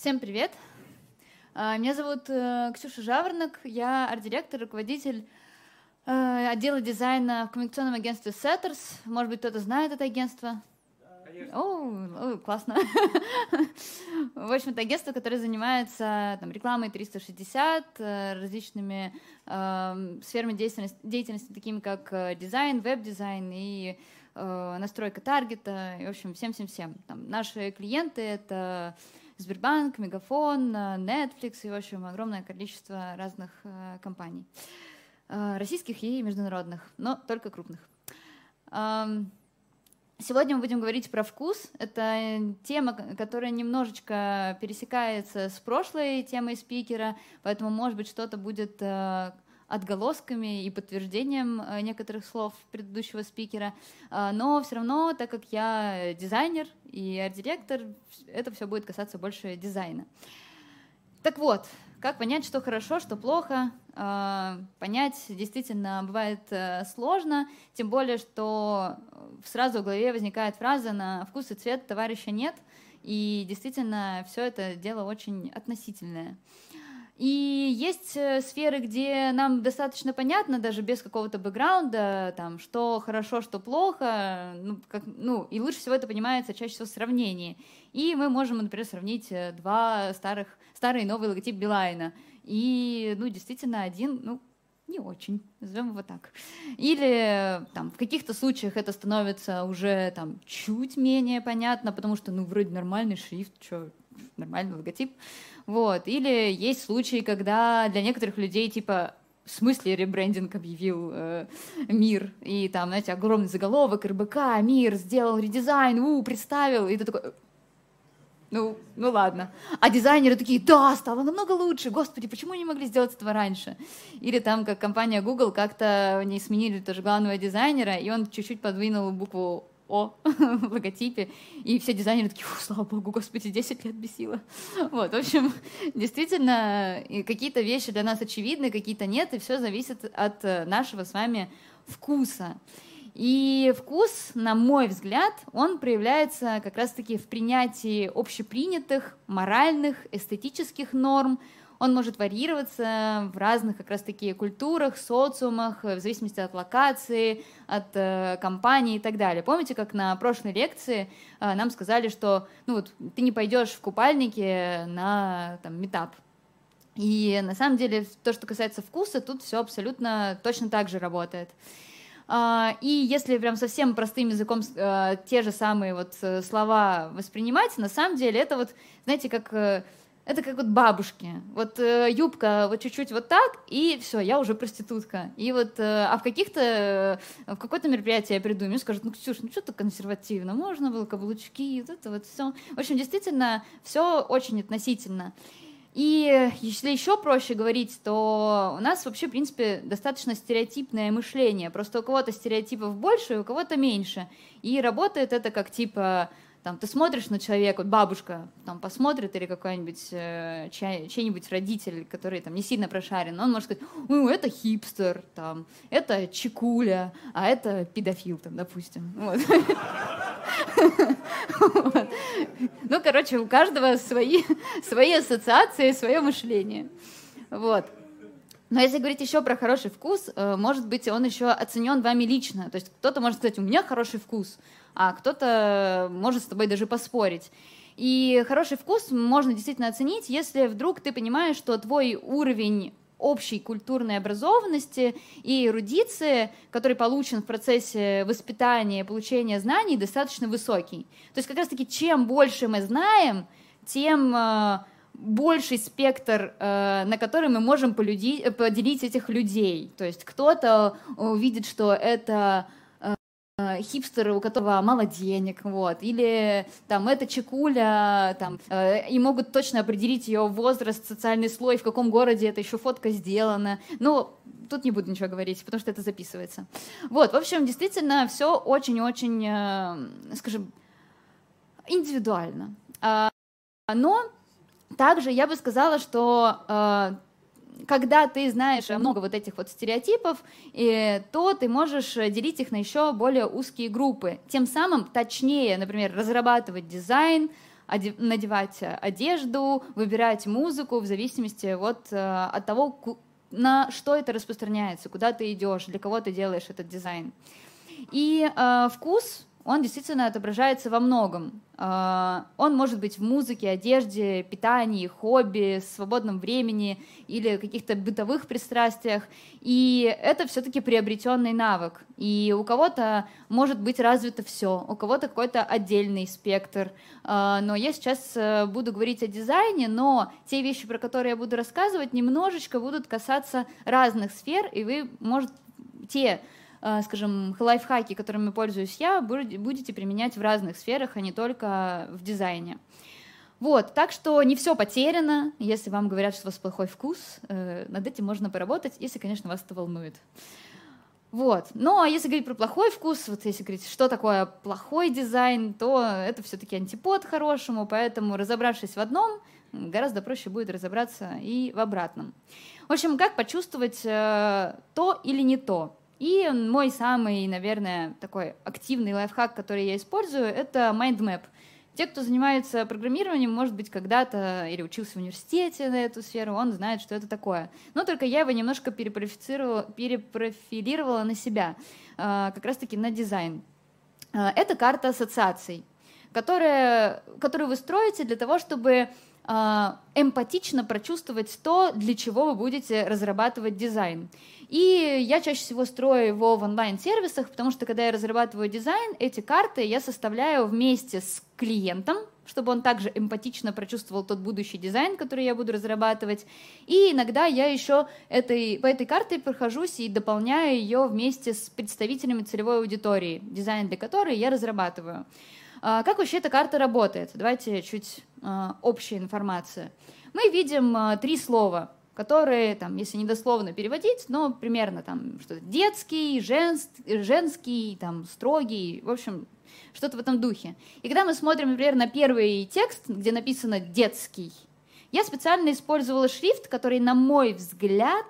Всем привет! А, меня зовут э, Ксюша Жаворонок, я арт-директор, руководитель э, отдела дизайна в коммуникационном агентстве Setters. Может быть, кто-то знает это агентство? О, о, классно. В общем, это агентство, которое занимается там, рекламой 360, э, различными э, сферами деятельности, деятельности, такими как дизайн, веб-дизайн и э, настройка таргета, и, в общем, всем-всем-всем. Наши клиенты — это Сбербанк, Мегафон, э, Netflix и, в общем, огромное количество разных э, компаний. Э, российских и международных, но только крупных. Сегодня мы будем говорить про вкус. Это тема, которая немножечко пересекается с прошлой темой спикера, поэтому, может быть, что-то будет отголосками и подтверждением э, некоторых слов предыдущего спикера, а, но все равно, так как я дизайнер и арт-директор, это все будет касаться больше дизайна. Так вот, как понять, что хорошо, что плохо? А, понять действительно бывает э, сложно, тем более, что сразу в голове возникает фраза «на вкус и цвет товарища нет», и действительно все это дело очень относительное. И есть э, сферы, где нам достаточно понятно, даже без какого-то бэкграунда, там, что хорошо, что плохо, ну, как, ну, и лучше всего это понимается чаще всего в сравнении. И мы можем, например, сравнить э, два старых, старый и новый логотип Билайна. И, ну, действительно, один, ну, не очень, назовем его так. Или там, в каких-то случаях это становится уже там, чуть менее понятно, потому что ну вроде нормальный шрифт, что нормальный логотип. Вот. Или есть случаи, когда для некоторых людей типа в смысле ребрендинг объявил э, мир, и там, знаете, огромный заголовок, РБК, мир, сделал редизайн, у, представил, и ты такой, ну, ну ладно. А дизайнеры такие, да, стало намного лучше, господи, почему не могли сделать этого раньше? Или там, как компания Google, как-то не сменили тоже главного дизайнера, и он чуть-чуть подвинул букву о в логотипе, и все дизайнеры такие, слава богу, господи, 10 лет бесило. Вот, в общем, действительно, какие-то вещи для нас очевидны, какие-то нет, и все зависит от э, нашего с вами вкуса. И вкус, на мой взгляд, он проявляется как раз-таки в принятии общепринятых моральных, эстетических норм, он может варьироваться в разных как раз-таки культурах, социумах, в зависимости от локации, от э, компании и так далее. Помните, как на прошлой лекции э, нам сказали, что ну вот, ты не пойдешь в купальнике на там, метап, и на самом деле то, что касается вкуса, тут все абсолютно точно так же работает. А, и если прям совсем простым языком э, те же самые вот э, слова воспринимать, на самом деле это вот, знаете, как это как вот бабушки. Вот э, юбка вот чуть-чуть вот так, и все, я уже проститутка. И вот, э, а в каких-то, э, в какое-то мероприятие я приду, мне скажут, ну, Ксюш, ну что то консервативно, можно было каблучки, вот это вот все. В общем, действительно, все очень относительно. И если еще проще говорить, то у нас вообще, в принципе, достаточно стереотипное мышление. Просто у кого-то стереотипов больше, у кого-то меньше. И работает это как типа там, ты смотришь на человека, бабушка там посмотрит или какой-нибудь э, чей, чей-нибудь родитель, который там не сильно прошарен, он может сказать, ну, это хипстер, там, это чекуля, а это педофил, там, допустим. Ну, короче, у каждого свои, свои ассоциации, свое мышление. Вот. Но если говорить еще про хороший вкус, э, может быть, он еще оценен вами лично. То есть кто-то может сказать, у меня хороший вкус, а кто-то может с тобой даже поспорить. И хороший вкус можно действительно оценить, если вдруг ты понимаешь, что твой уровень общей культурной образованности и эрудиции, который получен в процессе воспитания, получения знаний, достаточно высокий. То есть как раз-таки чем больше мы знаем, тем э, больший спектр, э, на который мы можем поделить этих людей. То есть кто-то увидит, что это хипстер, у которого мало денег, вот, или там это чекуля, там, э, и могут точно определить ее возраст, социальный слой, в каком городе это еще фотка сделана. Ну, тут не буду ничего говорить, потому что это записывается. Вот, в общем, действительно, все очень-очень, э, скажем, индивидуально. А, но также я бы сказала, что э, когда ты знаешь много вот этих вот стереотипов, то ты можешь делить их на еще более узкие группы. Тем самым точнее, например, разрабатывать дизайн, надевать одежду, выбирать музыку в зависимости вот э, от того, на что это распространяется, куда ты идешь, для кого ты делаешь этот дизайн. И э, вкус он действительно отображается во многом. А, он может быть в музыке, одежде, питании, хобби, свободном времени или каких-то бытовых пристрастиях. И это все-таки приобретенный навык. И у кого-то может быть развито все, у кого-то какой-то отдельный спектр. А, но я сейчас э, буду говорить о дизайне, но те вещи, про которые я буду рассказывать, немножечко будут касаться разных сфер, и вы, может, те скажем, лайфхаки, которыми пользуюсь я, будете применять в разных сферах, а не только в дизайне. Вот, так что не все потеряно. Если вам говорят, что у вас плохой вкус, э, над этим можно поработать, если, конечно, вас это волнует. Вот. Ну, а если говорить про плохой вкус, вот если говорить, что такое плохой дизайн, то это все-таки антипод хорошему, поэтому разобравшись в одном, гораздо проще будет разобраться и в обратном. В общем, как почувствовать э, то или не то? И мой самый, наверное, такой активный лайфхак, который я использую, это mind map. Те, кто занимается программированием, может быть, когда-то или учился в университете на эту сферу, он знает, что это такое. Но только я его немножко перепрофилировала, перепрофилировала на себя, а, как раз-таки на дизайн. А, это карта ассоциаций, которая, которую вы строите для того, чтобы а, эмпатично прочувствовать то, для чего вы будете разрабатывать дизайн. И я чаще всего строю его в онлайн-сервисах, потому что когда я разрабатываю дизайн, эти карты я составляю вместе с клиентом, чтобы он также эмпатично прочувствовал тот будущий дизайн, который я буду разрабатывать. И иногда я еще этой, по этой карте прохожусь и дополняю ее вместе с представителями целевой аудитории, дизайн для которой я разрабатываю. А, как вообще эта карта работает? Давайте чуть а, общая информация. Мы видим а, три слова, которые, там, если не дословно переводить, но примерно там что-то детский, женский, женский, там, строгий, в общем, что-то в этом духе. И когда мы смотрим, например, на первый текст, где написано «детский», я специально использовала шрифт, который, на мой взгляд,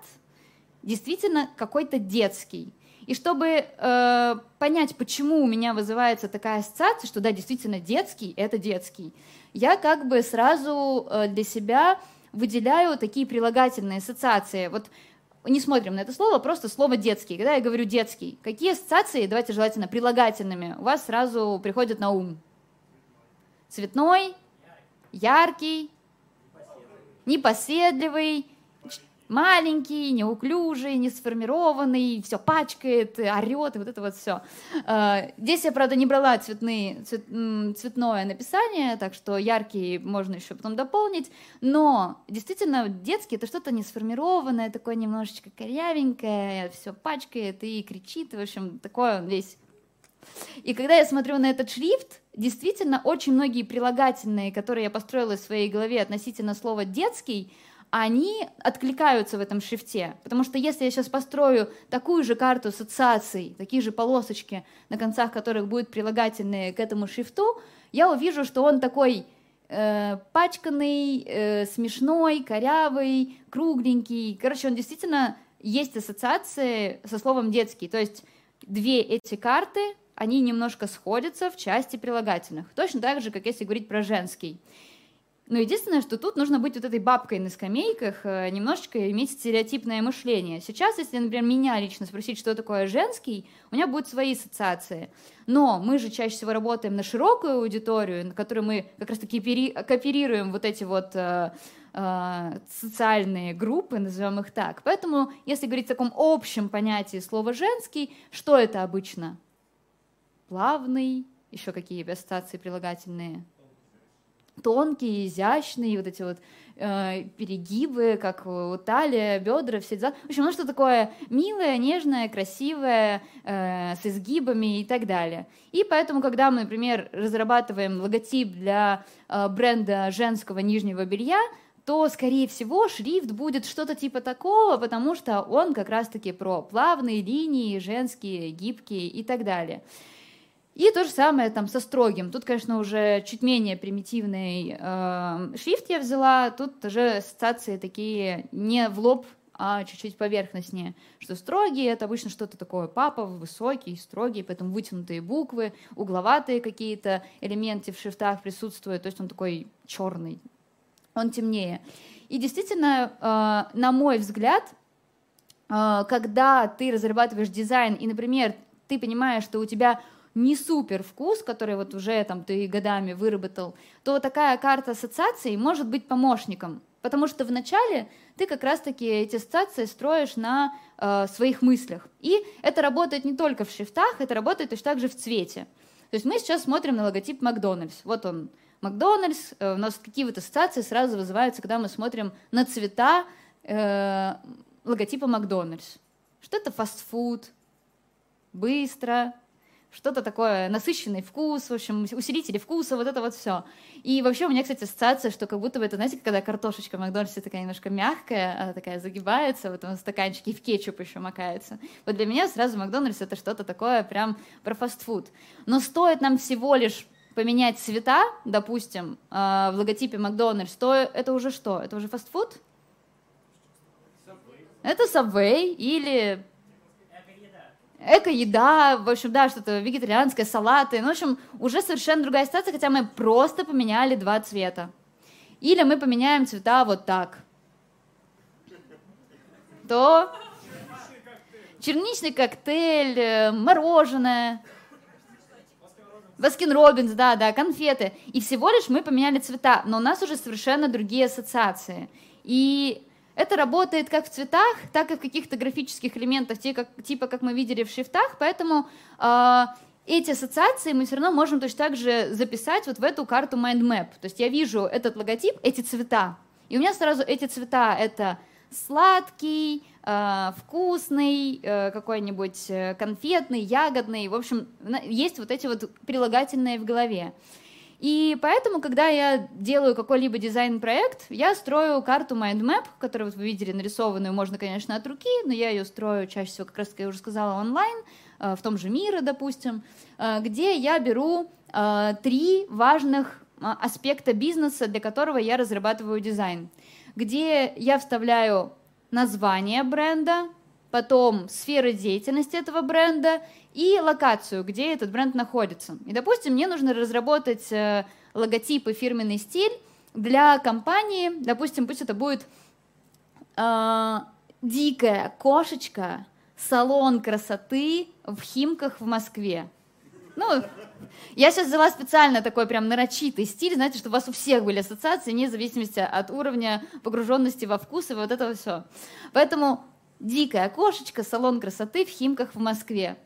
действительно какой-то детский. И чтобы э, понять, почему у меня вызывается такая ассоциация, что да, действительно детский, это детский, я как бы сразу э, для себя выделяю такие прилагательные ассоциации. Вот не смотрим на это слово, просто слово детский. Когда я говорю детский, какие ассоциации, давайте желательно прилагательными, у вас сразу приходят на ум? Цветной, яркий, непоседливый, маленький, неуклюжий, не сформированный, все пачкает, орет, и вот это вот все. А, здесь я, правда, не брала цветные, цвет, цветное написание, так что яркий можно еще потом дополнить, но действительно детский это что-то не сформированное, такое немножечко корявенькое, все пачкает и кричит, в общем, такое он весь и когда я смотрю на этот шрифт, действительно очень многие прилагательные, которые я построила в своей голове относительно слова «детский», они откликаются в этом шрифте. Потому что если я сейчас построю такую же карту ассоциаций, такие же полосочки, на концах которых будут прилагательные к этому шрифту, я увижу, что он такой э, пачканный, э, смешной, корявый, кругленький. Короче, он действительно есть ассоциации со словом детский. То есть две эти карты, они немножко сходятся в части прилагательных. Точно так же, как если говорить про женский. Но единственное, что тут нужно быть вот этой бабкой на скамейках, э, немножечко иметь стереотипное мышление. Сейчас, если, например, меня лично спросить, что такое женский, у меня будут свои ассоциации. Но мы же чаще всего работаем на широкую аудиторию, на которой мы как раз-таки кооперируем вот эти вот э, э, социальные группы, назовем их так. Поэтому, если говорить в таком общем понятии слова «женский», что это обычно? Плавный, еще какие ассоциации прилагательные – тонкие, изящные, вот эти вот э, перегибы, как у талия, бедра, все дела. В общем, ну что такое милое, нежное, красивое, э, с изгибами и так далее. И поэтому, когда мы, например, разрабатываем логотип для э, бренда женского нижнего белья, то, скорее всего, шрифт будет что-то типа такого, потому что он как раз-таки про плавные линии, женские, гибкие и так далее. И то же самое там со строгим. Тут, конечно, уже чуть менее примитивный э, шрифт я взяла. Тут уже ассоциации такие не в лоб, а чуть-чуть поверхностнее. Что строгий — это обычно что-то такое папа, высокий, строгий, поэтому вытянутые буквы, угловатые какие-то элементы в шрифтах присутствуют, то есть он такой черный, он темнее. И действительно, э, на мой взгляд, э, когда ты разрабатываешь дизайн, и, например, ты понимаешь, что у тебя не супер вкус, который вот уже там ты годами выработал, то такая карта ассоциаций может быть помощником. Потому что вначале ты как раз-таки эти ассоциации строишь на э, своих мыслях. И это работает не только в шрифтах, это работает точно так же в цвете. То есть мы сейчас смотрим на логотип Макдональдс. Вот он, Макдональдс. Э, у нас какие вот ассоциации сразу вызываются, когда мы смотрим на цвета э, логотипа Макдональдс. Что это фастфуд, быстро, что-то такое, насыщенный вкус, в общем, усилители вкуса, вот это вот все. И вообще у меня, кстати, ассоциация, что как будто бы это, знаете, когда картошечка в Макдональдсе такая немножко мягкая, она такая загибается в этом стаканчике, и в кетчуп еще макается. Вот для меня сразу Макдональдс это что-то такое прям про фастфуд. Но стоит нам всего лишь поменять цвета, допустим, э, в логотипе Макдональдс, то это уже что? Это уже фастфуд? Это Subway или эко-еда, в общем, да, что-то вегетарианское, салаты. Ну, в общем, уже совершенно другая ситуация, хотя мы просто поменяли два цвета. Или мы поменяем цвета вот так. То черничный коктейль, э, мороженое, Баскин Робинс, да, да, конфеты. И всего лишь мы поменяли цвета, но у нас уже совершенно другие ассоциации. И это работает как в цветах, так и в каких-то графических элементах, типа как, мы видели в шрифтах, поэтому э, эти ассоциации мы все равно можем точно так же записать вот в эту карту Mind Map. То есть я вижу этот логотип, эти цвета, и у меня сразу эти цвета — это сладкий, э, вкусный, э, какой-нибудь э, конфетный, ягодный. В общем, есть вот эти вот прилагательные в голове. И поэтому, когда я делаю какой-либо дизайн-проект, я строю карту MindMap, которую вот вы видели нарисованную, можно, конечно, от руки, но я ее строю чаще всего, как раз, как я уже сказала, онлайн, э, в том же Мире, допустим, э, где я беру э, три важных аспекта бизнеса, для которого я разрабатываю дизайн, где я вставляю название бренда, потом сферы деятельности этого бренда и локацию, где этот бренд находится. И, допустим, мне нужно разработать э, логотип и фирменный стиль для компании, допустим, пусть это будет э, дикая кошечка, салон красоты в Химках в Москве. Ну, я сейчас взяла специально такой прям нарочитый стиль, знаете, чтобы у вас у всех были ассоциации, вне зависимости от уровня погруженности во вкус и вот это все. Поэтому дикая кошечка, салон красоты в Химках в Москве.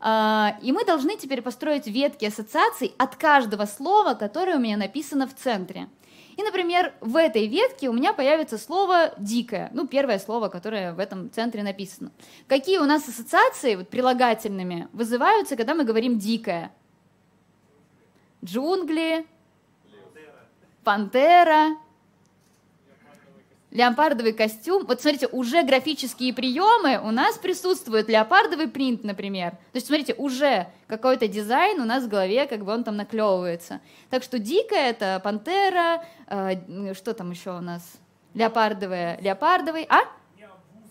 А, и мы должны теперь построить ветки ассоциаций от каждого слова, которое у меня написано в центре. И, например, в этой ветке у меня появится слово «дикое», ну, первое слово, которое в этом центре написано. Какие у нас ассоциации вот, прилагательными вызываются, когда мы говорим «дикое»? Джунгли, пантера, леопардовый костюм. Вот смотрите, уже графические приемы у нас присутствуют. Леопардовый принт, например. То есть, смотрите, уже какой-то дизайн у нас в голове, как бы он там наклевывается. Так что дикая это пантера, э, что там еще у нас? Леопардовая, леопардовый, а?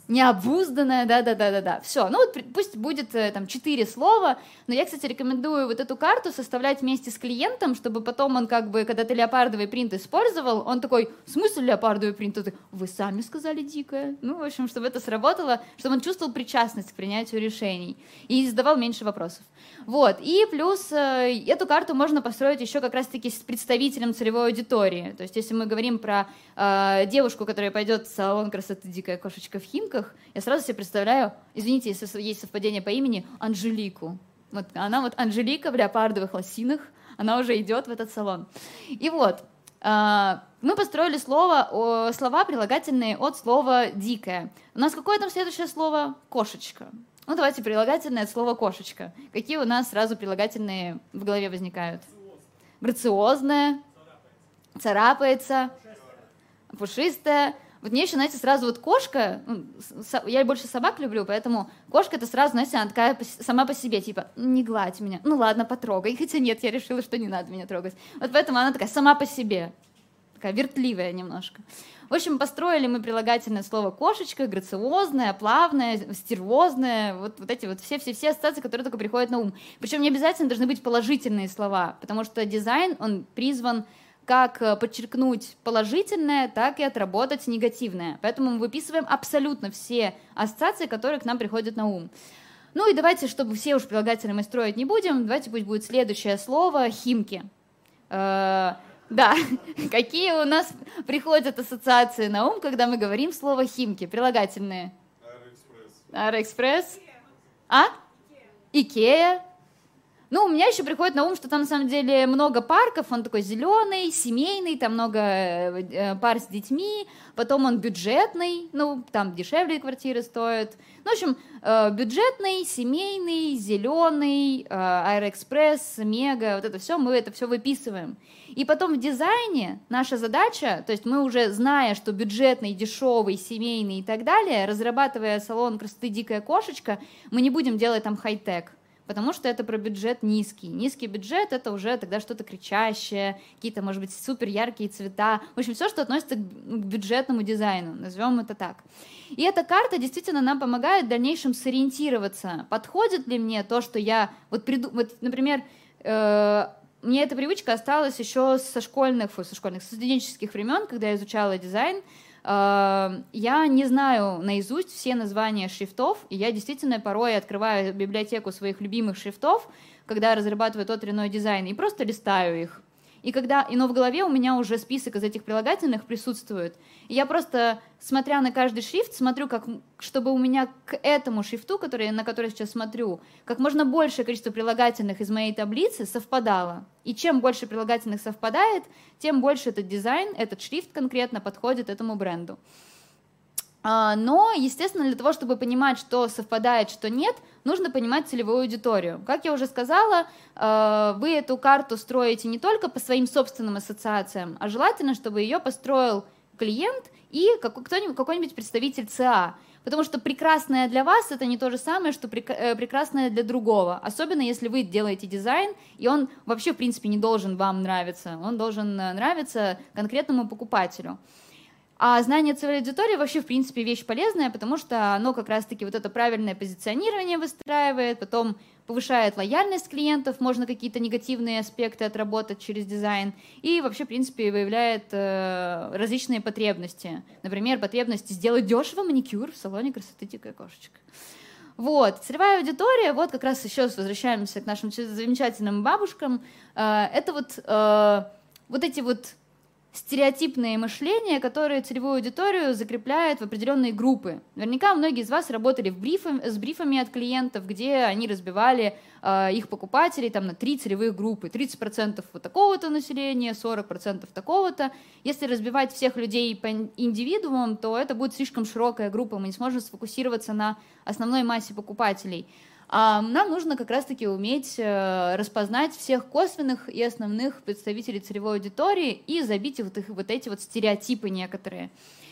Необузданная, да-да-да-да-да. Все, ну вот пусть будет э, там четыре слова, но я, кстати, рекомендую вот эту карту составлять вместе с клиентом, чтобы потом он как бы, когда ты леопардовый принт использовал, он такой, в смысле леопардовый принт? Ты, Вы сами сказали дикое. Ну, в общем, чтобы это сработало, чтобы он чувствовал причастность к принятию решений и задавал меньше вопросов. Вот, и плюс э, эту карту можно построить еще как раз-таки с представителем целевой аудитории. То есть если мы говорим про э, девушку, которая пойдет в салон красоты «Дикая кошечка» в Химках, картинках я сразу себе представляю, извините, если есть совпадение по имени, Анжелику. Вот она вот Анжелика в леопардовых лосинах, она уже идет в этот салон. И вот, а, мы построили слово, слова прилагательные от слова «дикая». У нас какое там следующее слово? Кошечка. Ну, давайте прилагательное от слова «кошечка». Какие у нас сразу прилагательные в голове возникают? Грациозная, царапается, пушистая, вот мне еще, знаете, сразу вот кошка, ну, я больше собак люблю, поэтому кошка это сразу, знаете, она такая сама по себе, типа, не гладь меня, ну ладно, потрогай, хотя нет, я решила, что не надо меня трогать. Вот поэтому она такая сама по себе. такая вертливая немножко. В общем, построили мы прилагательное слово кошечка, грациозное, плавное, стервозное, вот, вот эти вот все-все-все ассоциации, которые только приходят на ум. Причем не обязательно должны быть положительные слова, потому что дизайн, он призван как э, подчеркнуть положительное, так и отработать негативное. Поэтому мы выписываем абсолютно все ассоциации, которые к нам приходят на ум. Ну и давайте, чтобы все уж прилагательные мы строить не будем, давайте пусть будет следующее слово «химки». Э, да, какие у нас приходят ассоциации на ум, когда мы говорим слово «химки», прилагательные? Аэроэкспресс. А? Икея. Ну, у меня еще приходит на ум, что там на самом деле много парков, он такой зеленый, семейный, там много э, э, пар с детьми, потом он бюджетный, ну, там дешевле квартиры стоят. Ну, в общем, э, бюджетный, семейный, зеленый, Аэроэкспресс, Мега, вот это все, мы это все выписываем. И потом в дизайне наша задача, то есть мы уже зная, что бюджетный, дешевый, семейный и так далее, разрабатывая салон красоты «Дикая кошечка», мы не будем делать там хай-тек потому что это про бюджет низкий. Низкий бюджет — это уже тогда что-то кричащее, какие-то, может быть, супер яркие цвета. В общем, все, что относится к бюджетному дизайну, назовем это так. И эта карта действительно нам помогает в дальнейшем сориентироваться, подходит ли мне то, что я... Вот, приду... вот например, э, мне эта привычка осталась еще со школьных, со школьных, со студенческих времен, когда я изучала дизайн, я не знаю наизусть все названия шрифтов, и я действительно порой открываю библиотеку своих любимых шрифтов, когда разрабатываю тот или иной дизайн, и просто листаю их. И когда, и но в голове у меня уже список из этих прилагательных присутствует. И я просто, смотря на каждый шрифт, смотрю, как, чтобы у меня к этому шрифту, который, на который сейчас смотрю, как можно большее количество прилагательных из моей таблицы совпадало. И чем больше прилагательных совпадает, тем больше этот дизайн, этот шрифт конкретно подходит этому бренду. А, но, естественно, для того, чтобы понимать, что совпадает, что нет, нужно понимать целевую аудиторию. Как я уже сказала, а, вы эту карту строите не только по своим собственным ассоциациям, а желательно, чтобы ее построил клиент и какой-нибудь, представитель ЦА. Потому что прекрасное для вас это не то же самое, что э, прекрасное для другого. Особенно если вы делаете дизайн, и он вообще, в принципе, не должен вам нравиться. Он должен э, нравиться конкретному покупателю. А знание целевой аудитории вообще, в принципе, вещь полезная, потому что оно как раз-таки вот это правильное позиционирование выстраивает, потом повышает лояльность клиентов, можно какие-то негативные аспекты отработать через дизайн, и вообще, в принципе, выявляет э, различные потребности. Например, потребность сделать дешево маникюр в салоне красоты «Дикая кошечка». Вот, целевая аудитория, вот как раз еще возвращаемся к нашим замечательным бабушкам, э, это вот, э, вот эти вот стереотипное мышление, которое целевую аудиторию закрепляет в определенные группы. Наверняка многие из вас работали в брифы, с брифами от клиентов, где они разбивали э, их покупателей там, на три целевые группы. 30% вот такого-то населения, 40% такого-то. Если разбивать всех людей по индивидуумам, то это будет слишком широкая группа, мы не сможем сфокусироваться на основной массе покупателей. А нам нужно как раз-таки уметь э, распознать всех косвенных и основных представителей целевой аудитории и забить вот, их, вот эти вот стереотипы некоторые.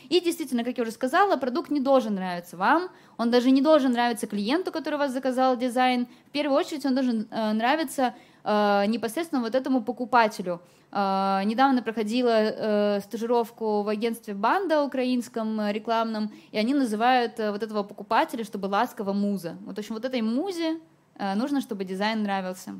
И действительно, как я уже сказала, продукт не должен нравиться вам, он даже не должен нравиться клиенту, который вас заказал дизайн. В первую очередь он должен э, нравиться э, непосредственно вот этому покупателю. Э, недавно проходила э, стажировку в агентстве Банда украинском э, рекламном, и они называют э, вот этого покупателя, чтобы ласково муза. Вот, в общем, вот этой музе нужно, чтобы дизайн нравился.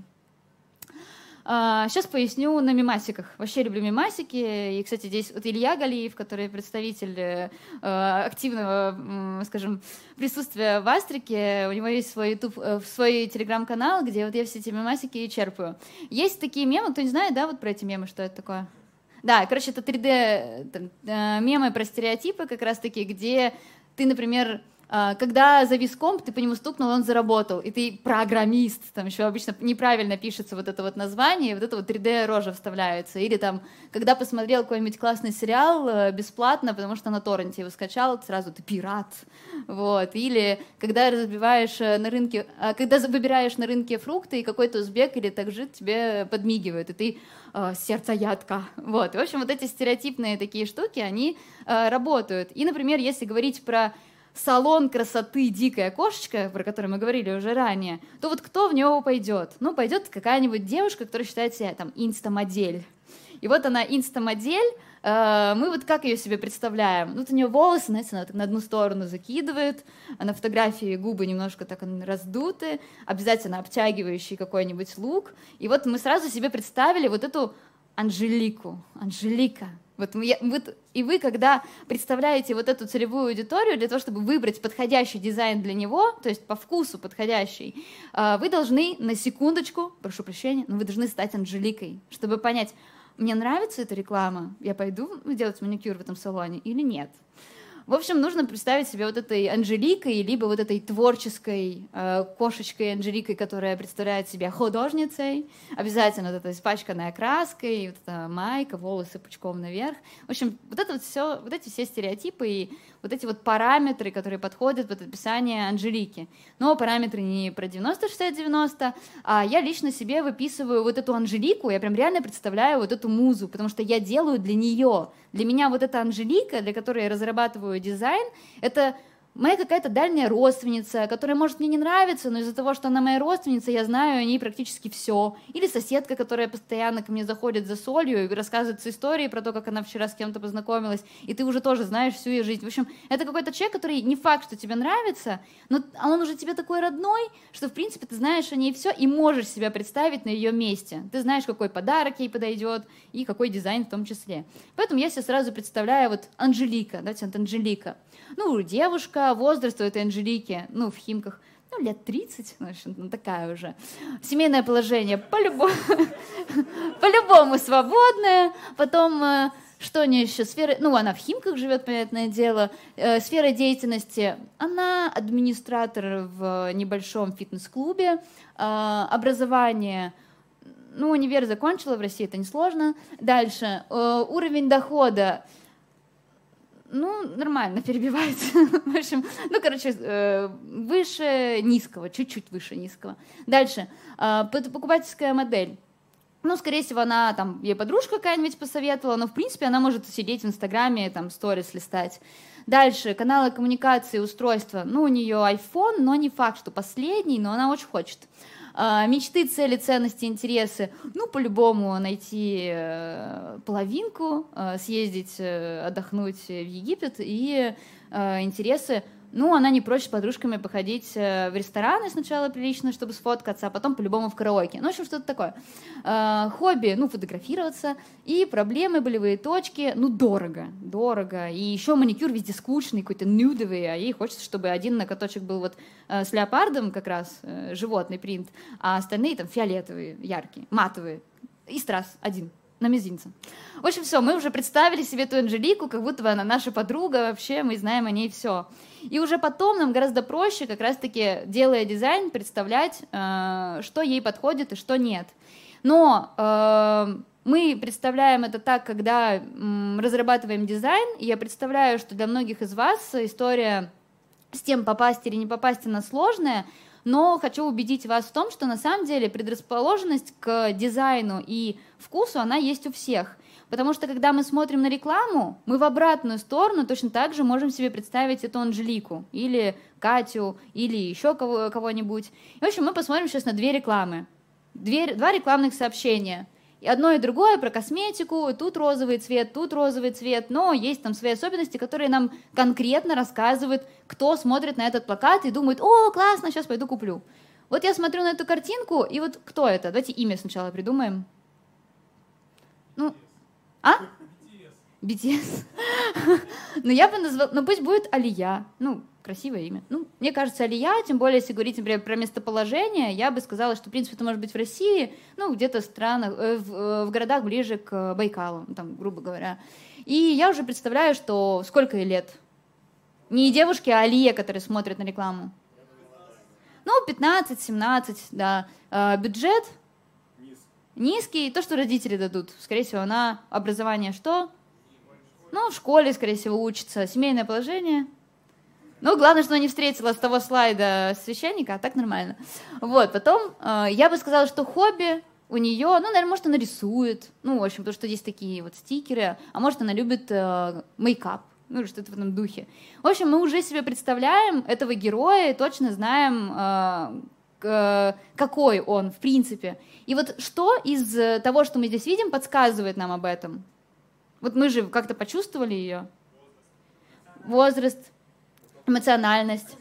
Сейчас а, поясню на мемасиках. Вообще люблю мемасики. И, кстати, здесь вот Илья Галиев, который представитель э, активного, скажем, присутствия в Астрике. У него есть свой YouTube, э, свой телеграм-канал, где вот я все эти мемасики черпаю. Есть такие мемы, кто не знает, да, вот про эти мемы, что это такое? Да, короче, это 3D э, мемы про стереотипы как раз-таки, где ты, например, когда завис комп, ты по нему стукнул, он заработал, и ты программист, там еще обычно неправильно пишется вот это вот название, вот это вот 3D-рожа вставляется, или там, когда посмотрел какой-нибудь классный сериал э, бесплатно, потому что на торренте его скачал, сразу ты пират, вот, или когда разбиваешь э, на рынке, а, когда выбираешь на рынке фрукты, и какой-то узбек или такжит тебе подмигивает, и ты э, сердцеядка, вот, и, в общем, вот эти стереотипные такие штуки, они э, работают, и, например, если говорить про салон красоты «Дикая кошечка», про который мы говорили уже ранее, то вот кто в него пойдет? Ну, пойдет какая-нибудь девушка, которая считает себя там инстамодель. И вот она инстамодель, э, мы вот как ее себе представляем? Вот у нее волосы, знаете, она так на одну сторону закидывает, а на фотографии губы немножко так раздуты, обязательно обтягивающий какой-нибудь лук. И вот мы сразу себе представили вот эту Анжелику, Анжелика, вот, я, вот и вы, когда представляете вот эту целевую аудиторию для того, чтобы выбрать подходящий дизайн для него, то есть по вкусу подходящий, а, вы должны на секундочку, прошу прощения, но вы должны стать Анжеликой, чтобы понять, мне нравится эта реклама, я пойду делать маникюр в этом салоне или нет. В общем, нужно представить себе вот этой Анжеликой, либо вот этой творческой э, кошечкой Анжеликой, которая представляет себя художницей. Обязательно вот эта испачканная краской, вот эта майка, волосы пучком наверх. В общем, вот это вот все, вот эти все стереотипы и вот эти вот параметры, которые подходят под описание Анжелики. Но параметры не про 90-60-90, а я лично себе выписываю вот эту Анжелику, я прям реально представляю вот эту музу, потому что я делаю для нее. Для меня вот эта Анжелика, для которой я разрабатываю дизайн, это моя какая-то дальняя родственница, которая, может, мне не нравится, но из-за того, что она моя родственница, я знаю о ней практически все. Или соседка, которая постоянно ко мне заходит за солью и рассказывает истории про то, как она вчера с кем-то познакомилась, и ты уже тоже знаешь всю ее жизнь. В общем, это какой-то человек, который не факт, что тебе нравится, но он уже тебе такой родной, что, в принципе, ты знаешь о ней все и можешь себя представить на ее месте. Ты знаешь, какой подарок ей подойдет и какой дизайн в том числе. Поэтому я себе сразу представляю вот Анжелика, давайте Анжелика. Ну, девушка, возраст у этой Анжелики, ну, в Химках, ну, лет 30, ну, ну такая уже. Семейное положение по-любому, по-любому свободное. Потом, э, что у нее еще? Сфера, ну, она в Химках живет, понятное дело. Э, сфера деятельности, она администратор в небольшом фитнес-клубе. Э, образование, ну, универ закончила в России, это несложно. Дальше, уровень дохода, ну, нормально перебивается. В общем, ну, короче, э, выше низкого, чуть-чуть выше низкого. Дальше. А, покупательская модель. Ну, скорее всего, она там, ей подружка какая-нибудь посоветовала, но, в принципе, она может сидеть в Инстаграме, там, сторис листать. Дальше, каналы коммуникации, устройства. Ну, у нее iPhone, но не факт, что последний, но она очень хочет. А, мечты, цели, ценности, интересы. Ну, по-любому найти э, половинку, э, съездить, э, отдохнуть в Египет и интересы ну, она не прочь с подружками походить в рестораны сначала прилично, чтобы сфоткаться, а потом по-любому в караоке. Ну, в общем, что-то такое. хобби, ну, фотографироваться. И проблемы, болевые точки, ну, дорого, дорого. И еще маникюр везде скучный, какой-то нюдовый, а ей хочется, чтобы один ноготочек был вот с леопардом как раз, животный принт, а остальные там фиолетовые, яркие, матовые. И страз один на мизинце. В общем, все, мы уже представили себе эту Анжелику, как будто бы она наша подруга, вообще мы знаем о ней все. И уже потом нам гораздо проще, как раз-таки, делая дизайн, представлять, э, что ей подходит и что нет. Но э, мы представляем это так, когда разрабатываем дизайн, и я представляю, что для многих из вас история с тем, попасть или не попасть, она сложная, но хочу убедить вас в том, что на самом деле предрасположенность к дизайну и вкусу, она есть у всех. Потому что когда мы смотрим на рекламу, мы в обратную сторону точно так же можем себе представить эту Анжелику или Катю или еще кого- кого-нибудь. И, в общем, мы посмотрим сейчас на две рекламы. Две, два рекламных сообщения. И одно и другое про косметику, тут розовый цвет, тут розовый цвет, но есть там свои особенности, которые нам конкретно рассказывают, кто смотрит на этот плакат и думает, о, классно, сейчас пойду куплю. Вот я смотрю на эту картинку, и вот кто это? Давайте имя сначала придумаем. Ну, а? BTS. ну, я бы назвала, ну, пусть будет Алия. Ну, красивое имя. Ну, мне кажется, Алия, тем более, если говорить, например, про местоположение, я бы сказала, что, в принципе, это может быть в России, ну, где-то в странах, э, в, э, в городах ближе к Байкалу, там, грубо говоря. И я уже представляю, что сколько ей лет? Не девушки, а Алия, которые смотрят на рекламу. Ну, 15-17, да. А, бюджет? Низкий. То, что родители дадут. Скорее всего, она образование что? Ну, в школе, скорее всего, учится. Семейное положение? Ну, главное, что она не встретила с того слайда священника, а так нормально. Вот, потом э, я бы сказала, что хобби у нее, ну, наверное, может, она рисует, ну, в общем, потому что есть такие вот стикеры, а может, она любит э, мейкап, ну, что-то в этом духе. В общем, мы уже себе представляем этого героя и точно знаем, э, какой он, в принципе. И вот что из того, что мы здесь видим, подсказывает нам об этом? Вот мы же как-то почувствовали ее. Возраст, эмоциональность,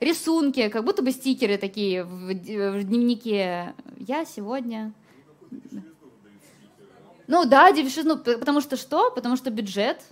рисунки, как будто бы стикеры такие в, в дневнике. Я сегодня... Ну да, девишизну, потому что что? Потому что бюджет,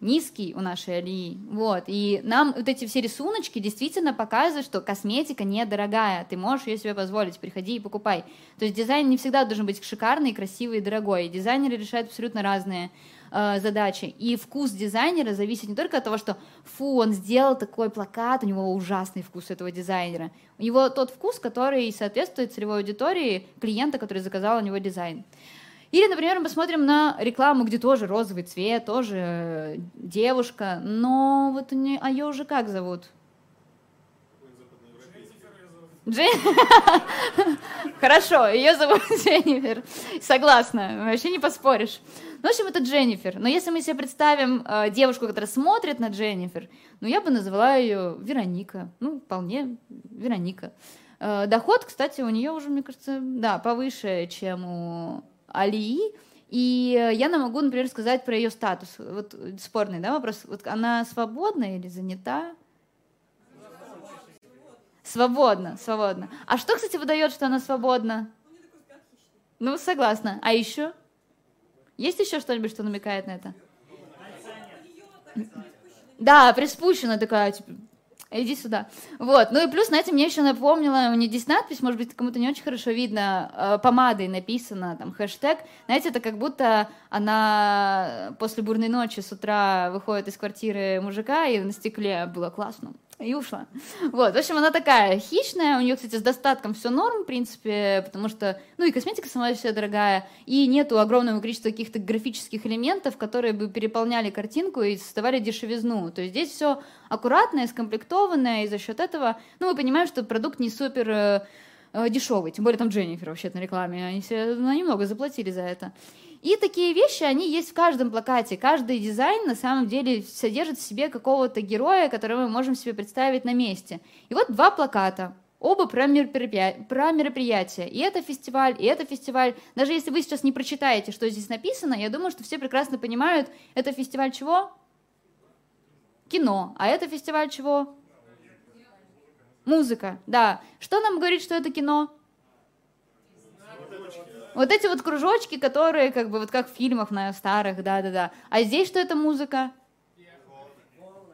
низкий у нашей Алии. Вот. И нам вот эти все рисуночки действительно показывают, что косметика недорогая. Ты можешь ее себе позволить. Приходи и покупай. То есть дизайн не всегда должен быть шикарный, красивый и дорогой. Дизайнеры решают абсолютно разные э, задачи. И вкус дизайнера зависит не только от того, что фу, он сделал такой плакат, у него ужасный вкус этого дизайнера. У него тот вкус, который соответствует целевой аудитории клиента, который заказал у него дизайн. Или, например, мы смотрим на рекламу, где тоже розовый цвет, тоже э, девушка, но вот не, а ее уже как зовут? Хорошо, ее зовут Дженнифер. Согласна, вообще не поспоришь. Ну, в общем, это Дженнифер. Но если мы себе представим э, девушку, которая смотрит на Дженнифер, ну, я бы назвала ее Вероника. Ну, вполне Вероника. Э, доход, кстати, у нее уже, мне кажется, да, повыше, чем у Алии, и я могу, например, сказать про ее статус. Вот спорный да, вопрос. Вот она свободна или занята? Свободна, свободна. А что, кстати, выдает, что она свободна? Ну, согласна. А еще? Есть еще что-нибудь, что намекает на это? Да, приспущена такая, типа, иди сюда. Вот. Ну и плюс, знаете, мне еще напомнила, у нее здесь надпись, может быть, кому-то не очень хорошо видно, э, помадой написано, там, хэштег. Знаете, это как будто она после бурной ночи с утра выходит из квартиры мужика, и на стекле было классно и ушла. Вот, в общем, она такая хищная, у нее, кстати, с достатком все норм, в принципе, потому что, ну, и косметика сама вся дорогая, и нету огромного количества каких-то графических элементов, которые бы переполняли картинку и создавали дешевизну. То есть здесь все аккуратное, скомплектованное, и за счет этого, ну, мы понимаем, что продукт не супер э, э дешевый, тем более там Дженнифер вообще на рекламе, они себе ну, немного заплатили за это. И такие вещи, они есть в каждом плакате. Каждый дизайн на самом деле содержит в себе какого-то героя, которого мы можем себе представить на месте. И вот два плаката. Оба про, мероприятие, про мероприятие. И это фестиваль, и это фестиваль. Даже если вы сейчас не прочитаете, что здесь написано, я думаю, что все прекрасно понимают, это фестиваль чего? Кино. А это фестиваль чего? Музыка, да. Что нам говорит, что это кино? Вот эти вот кружочки, которые как бы вот как в фильмах на старых, да-да-да. А здесь что это музыка?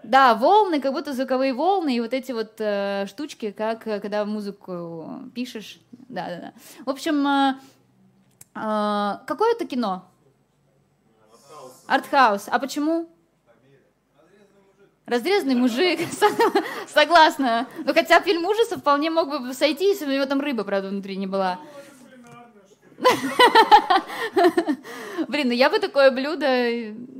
Да, волны, как будто звуковые волны, и вот эти вот э, штучки, как э, когда музыку пишешь. Да, да, да. В общем, э, э, какое это кино? Артхаус. А почему? Разрезанный мужик, согласна. Но хотя фильм ужасов вполне мог бы сойти, если бы у него там рыба, правда, внутри не была. Блин, ну я бы такое блюдо,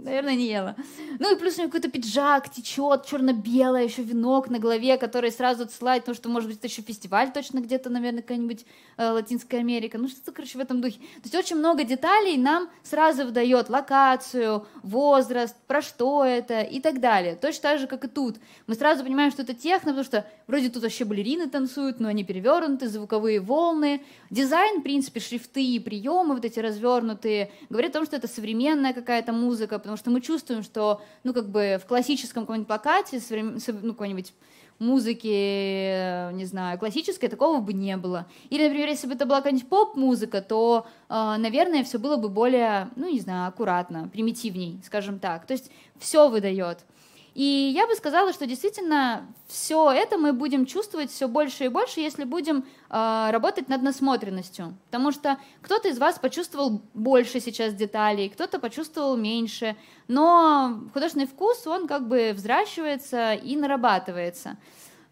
наверное, не ела. Ну и плюс у него какой-то пиджак течет, черно-белое, еще венок на голове, который сразу отсылает, потому что, может быть, это еще фестиваль точно где-то, наверное, какая-нибудь э, Латинская Америка. Ну что-то, короче, в этом духе. То есть очень много деталей нам сразу выдает локацию, возраст, про что это и так далее. Точно так же, как и тут. Мы сразу понимаем, что это техно, потому что вроде тут вообще балерины танцуют, но они перевернуты, звуковые волны. Дизайн, в принципе, шрифты и приемы вот эти развернутые, говорят о том, что это современная какая-то музыка, потому что мы чувствуем, что, ну, как бы в классическом каком-нибудь плакате, ну, какой-нибудь музыки, не знаю, классической, такого бы не было. Или, например, если бы это была какая-нибудь поп-музыка, то, э, наверное, все было бы более, ну, не знаю, аккуратно, примитивней, скажем так. То есть все выдает. И я бы сказала, что действительно все это мы будем чувствовать все больше и больше, если будем э, работать над насмотренностью. Потому что кто-то из вас почувствовал больше сейчас деталей, кто-то почувствовал меньше, но художественный вкус, он как бы взращивается и нарабатывается.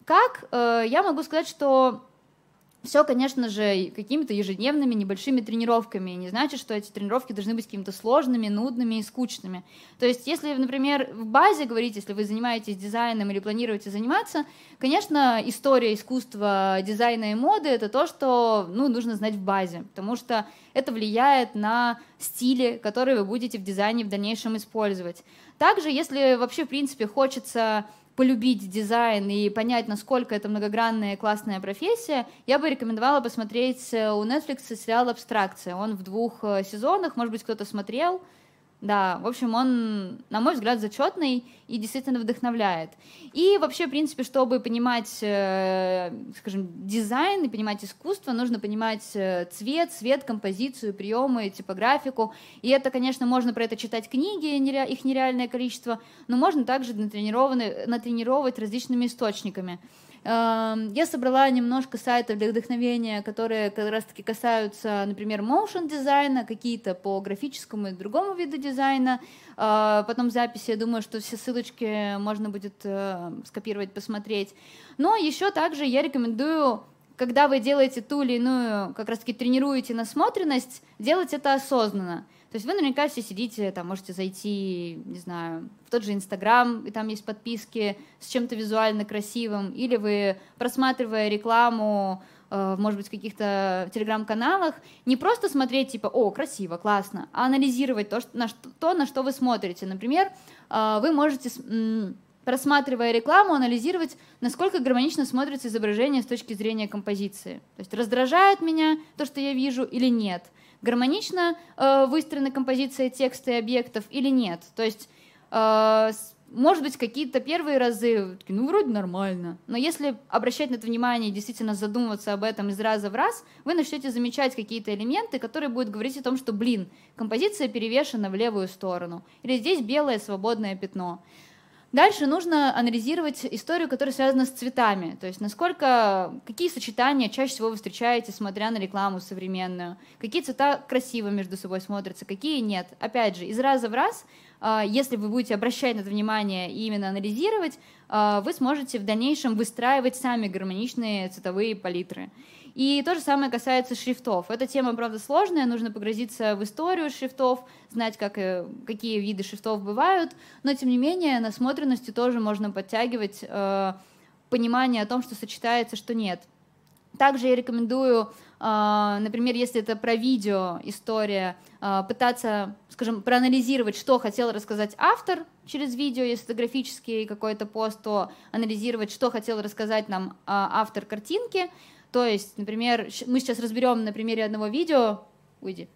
Как? Э, я могу сказать, что все, конечно же, какими-то ежедневными небольшими тренировками. Не значит, что эти тренировки должны быть какими-то сложными, нудными и скучными. То есть, если, например, в базе говорить, если вы занимаетесь дизайном или планируете заниматься, конечно, история искусства, дизайна и моды — это то, что ну, нужно знать в базе, потому что это влияет на стили, которые вы будете в дизайне в дальнейшем использовать. Также, если вообще, в принципе, хочется полюбить дизайн и понять, насколько это многогранная и классная профессия, я бы рекомендовала посмотреть э, у Netflix сериал «Абстракция». Он в двух э, сезонах, может быть, кто-то смотрел – да, в общем, он, на мой взгляд, зачетный и действительно вдохновляет. И вообще, в принципе, чтобы понимать, э, скажем, дизайн и понимать искусство, нужно понимать э, цвет, цвет, композицию, приемы, типографику. И это, конечно, можно про это читать книги, их нереальное количество, но можно также натренировать различными источниками. Я собрала немножко сайтов для вдохновения, которые как раз-таки касаются, например, motion дизайна, какие-то по графическому и другому виду дизайна. Э, потом записи, я думаю, что все ссылочки можно будет э, скопировать, посмотреть. Но еще также я рекомендую когда вы делаете ту или иную, как раз-таки тренируете насмотренность, делать это осознанно. То есть вы наверняка все сидите, там можете зайти, не знаю, в тот же Инстаграм, и там есть подписки с чем-то визуально красивым, или вы, просматривая рекламу, э, может быть, в каких-то телеграм-каналах, не просто смотреть, типа, о, красиво, классно, а анализировать то, на что, то, на что вы смотрите. Например, э, вы можете, просматривая рекламу, анализировать, насколько гармонично смотрится изображение с точки зрения композиции. То есть раздражает меня то, что я вижу, или нет – гармонично э, выстроена композиция текста и объектов или нет. То есть, э, может быть, какие-то первые разы, ну, вроде нормально. Но если обращать на это внимание и действительно задумываться об этом из раза в раз, вы начнете замечать какие-то элементы, которые будут говорить о том, что, блин, композиция перевешена в левую сторону. Или здесь белое свободное пятно. Дальше нужно анализировать историю, которая связана с цветами. То есть насколько, какие сочетания чаще всего вы встречаете, смотря на рекламу современную. Какие цвета красиво между собой смотрятся, какие нет. Опять же, из раза в раз, а, если вы будете обращать на это внимание и именно анализировать, а, вы сможете в дальнейшем выстраивать сами гармоничные цветовые палитры. И то же самое касается шрифтов. Эта тема, правда, сложная, нужно погрузиться в историю шрифтов, знать, как, э, какие виды шрифтов бывают, но, тем не менее, насмотренностью тоже можно подтягивать э, понимание о том, что сочетается, что нет. Также я рекомендую, э, например, если это про видео история, э, пытаться, скажем, проанализировать, что хотел рассказать автор через видео, если это графический какой-то пост, то анализировать, что хотел рассказать нам э, автор картинки, то есть, например, мы сейчас разберем на примере одного видео, уйди,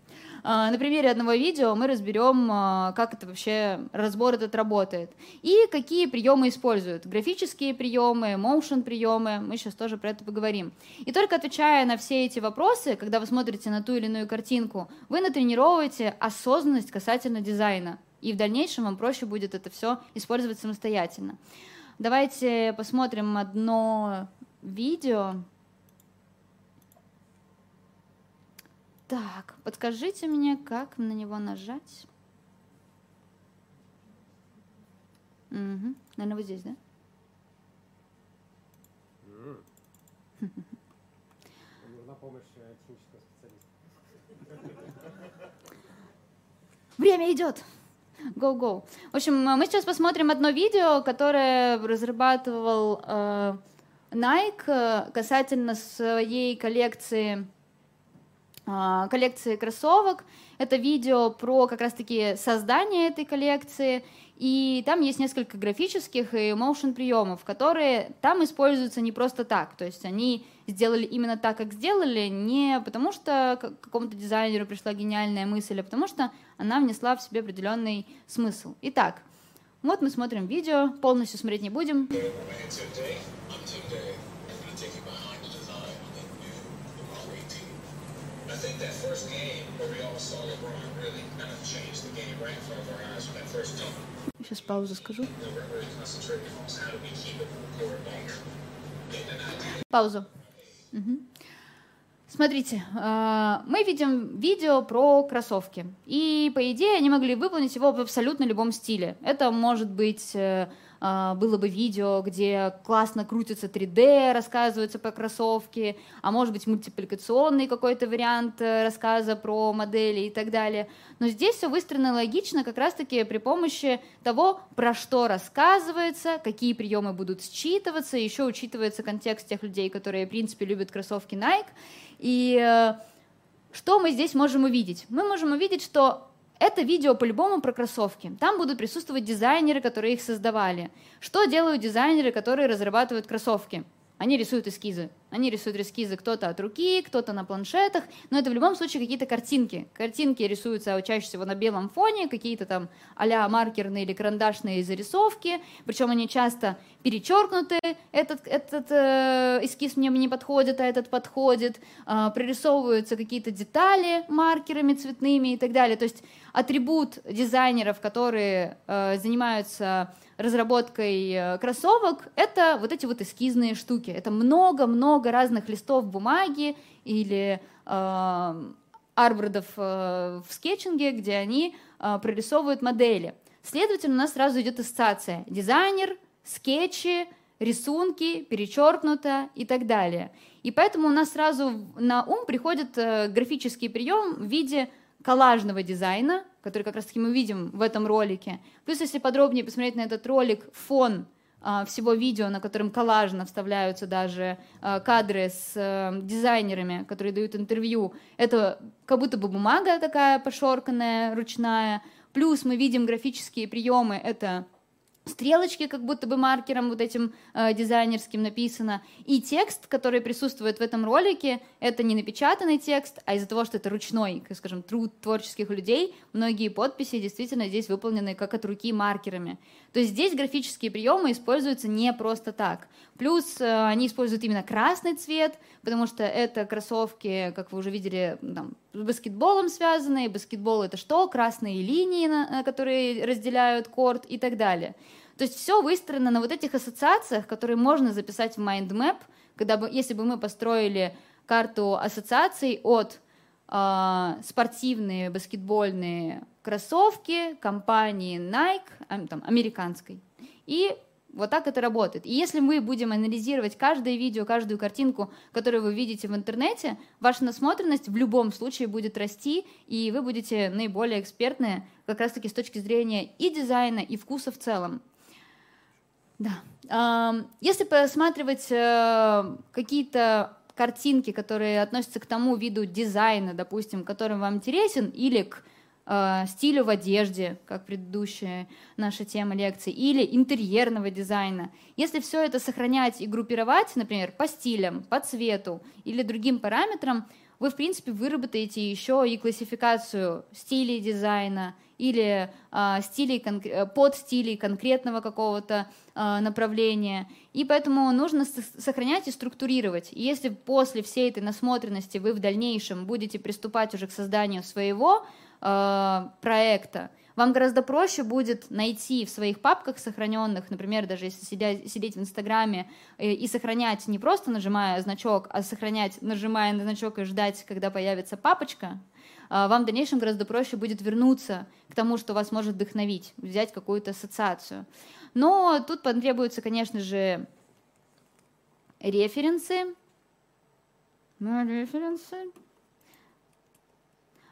а, на примере одного видео мы разберем, а, как это вообще разбор этот работает и какие приемы используют. Графические приемы, motion приемы, мы сейчас тоже про это поговорим. И только отвечая на все эти вопросы, когда вы смотрите на ту или иную картинку, вы натренировываете осознанность касательно дизайна. И в дальнейшем вам проще будет это все использовать самостоятельно. Давайте посмотрим одно видео. Так, подскажите мне, как на него нажать? Угу. Наверное, вот здесь, да? Нужна помощь э, технического специалиста. Время идет. Go, go. В общем, мы сейчас посмотрим одно видео, которое разрабатывал э, Nike э, касательно своей коллекции коллекции кроссовок. Это видео про как раз-таки создание этой коллекции. И там есть несколько графических и motion приемов, которые там используются не просто так. То есть они сделали именно так, как сделали, не потому что какому-то дизайнеру пришла гениальная мысль, а потому что она внесла в себе определенный смысл. Итак, вот мы смотрим видео, полностью смотреть не будем. I think that first game where we all saw LeBron really kind of change the game right in front of our eyes with that first dunk. Сейчас паузу скажу. Паузу. Угу. Смотрите, а, мы видим видео про кроссовки. И, по идее, они могли выполнить его в абсолютно любом стиле. Это может быть э, было бы видео, где классно крутится 3D, рассказывается про кроссовки, а может быть мультипликационный какой-то вариант э, рассказа про модели и так далее. Но здесь все выстроено логично как раз-таки при помощи того, про что рассказывается, какие приемы будут считываться, еще учитывается контекст тех людей, которые, в принципе, любят кроссовки Nike. И э, что мы здесь можем увидеть? Мы можем увидеть, что это видео по-любому про кроссовки. Там будут присутствовать дизайнеры, которые их создавали. Что делают дизайнеры, которые разрабатывают кроссовки? Они рисуют эскизы. Они рисуют эскизы кто-то от руки, кто-то на планшетах, но это в любом случае какие-то картинки. Картинки рисуются чаще всего на белом фоне, какие-то там а маркерные или карандашные зарисовки, причем они часто перечеркнуты, этот, этот э, эскиз мне не подходит, а этот подходит, э, прорисовываются какие-то детали маркерами цветными и так далее. То есть атрибут дизайнеров, которые э, занимаются разработкой э, кроссовок, это вот эти вот эскизные штуки. Это много-много разных листов бумаги или э, арбордов э, в скетчинге, где они э, прорисовывают модели. Следовательно, у нас сразу идет ассоциация. Дизайнер, скетчи, рисунки, перечеркнуто и так далее. И поэтому у нас сразу на ум приходит э, графический прием в виде коллажного дизайна, который как раз-таки мы видим в этом ролике. Плюс, если подробнее посмотреть на этот ролик, фон а, всего видео, на котором коллажно вставляются даже а, кадры с а, дизайнерами, которые дают интервью, это как будто бы бумага такая пошорканная, ручная. Плюс мы видим графические приемы, это стрелочки, как будто бы маркером вот этим э, дизайнерским написано. И текст, который присутствует в этом ролике, это не напечатанный текст, а из-за того, что это ручной, скажем, труд творческих людей, многие подписи действительно здесь выполнены как от руки маркерами. То есть здесь графические приемы используются не просто так. Плюс э, они используют именно красный цвет, потому что это кроссовки, как вы уже видели, там, баскетболом связанные. Баскетбол это что? Красные линии, на, которые разделяют корт и так далее. То есть все выстроено на вот этих ассоциациях, которые можно записать в mindmap, когда бы, если бы мы построили карту ассоциаций от э, спортивные баскетбольные кроссовки компании Nike, там, американской, и вот так это работает. И если мы будем анализировать каждое видео, каждую картинку, которую вы видите в интернете, ваша насмотренность в любом случае будет расти, и вы будете наиболее экспертны как раз-таки с точки зрения и дизайна, и вкуса в целом. Да. Если посматривать э, какие-то картинки, которые относятся к тому виду дизайна, допустим, который вам интересен, или к э, стилю в одежде, как предыдущая наша тема лекции, или интерьерного дизайна. Если все это сохранять и группировать, например, по стилям, по цвету или другим параметрам, вы, в принципе, выработаете еще и классификацию стилей дизайна или э, стилей, э, под стилей конкретного какого-то э, направления. И поэтому нужно сохранять и структурировать. И если после всей этой насмотренности вы в дальнейшем будете приступать уже к созданию своего э, проекта, вам гораздо проще будет найти в своих папках сохраненных, например, даже если сидя, сидеть в Инстаграме и, э, и сохранять не просто нажимая значок, а сохранять, нажимая на значок и ждать, когда появится папочка, а, вам в дальнейшем гораздо проще будет вернуться к тому, что вас может вдохновить, взять какую-то ассоциацию. Но тут потребуются, конечно же, референсы. Ну, референсы.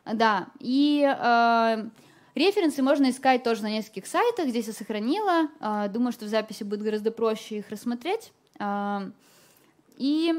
Да, и э, Референсы можно искать тоже на нескольких сайтах. Здесь я сохранила. А, думаю, что в записи будет гораздо проще их рассмотреть. А, и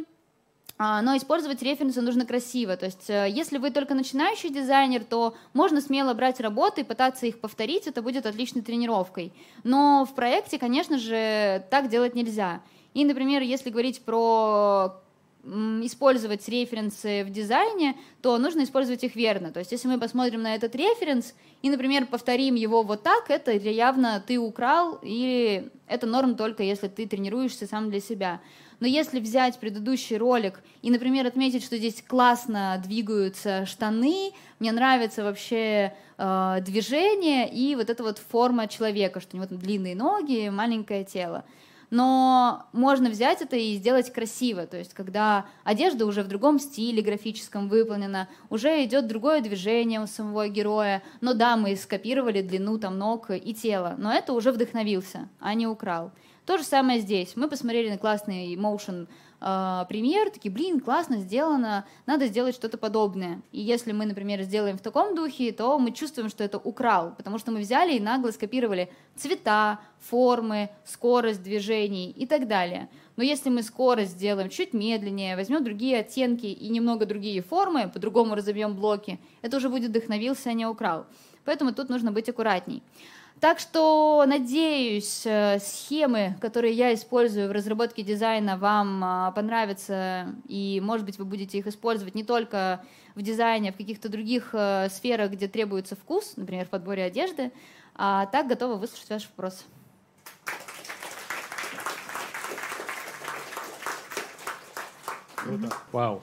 а, но использовать референсы нужно красиво. То есть, э, если вы только начинающий дизайнер, то можно смело брать работы и пытаться их повторить, это будет отличной тренировкой. Но в проекте, конечно же, так делать нельзя. И, например, если говорить про использовать референсы в дизайне, то нужно использовать их верно. То есть, если мы посмотрим на этот референс и, например, повторим его вот так, это явно ты украл, и это норм только если ты тренируешься сам для себя. Но если взять предыдущий ролик и, например, отметить, что здесь классно двигаются штаны, мне нравится вообще э, движение и вот эта вот форма человека, что у него там длинные ноги, маленькое тело но можно взять это и сделать красиво, то есть когда одежда уже в другом стиле графическом выполнена, уже идет другое движение у самого героя, но да, мы скопировали длину там ног и тела, но это уже вдохновился, а не украл. То же самое здесь. Мы посмотрели на классный motion э, пример, такие, блин, классно сделано, надо сделать что-то подобное. И если мы, например, сделаем в таком духе, то мы чувствуем, что это украл, потому что мы взяли и нагло скопировали цвета, формы, скорость движений и так далее. Но если мы скорость сделаем чуть медленнее, возьмем другие оттенки и немного другие формы, по-другому разобьем блоки, это уже будет вдохновился, а не украл. Поэтому тут нужно быть аккуратней. Так что, надеюсь, э, схемы, которые я использую в разработке дизайна, вам а, понравятся, и, может быть, вы будете их использовать не только в дизайне, а в каких-то других э, сферах, где требуется вкус, например, в подборе одежды. А так готова выслушать ваш вопрос. Круто. Вау.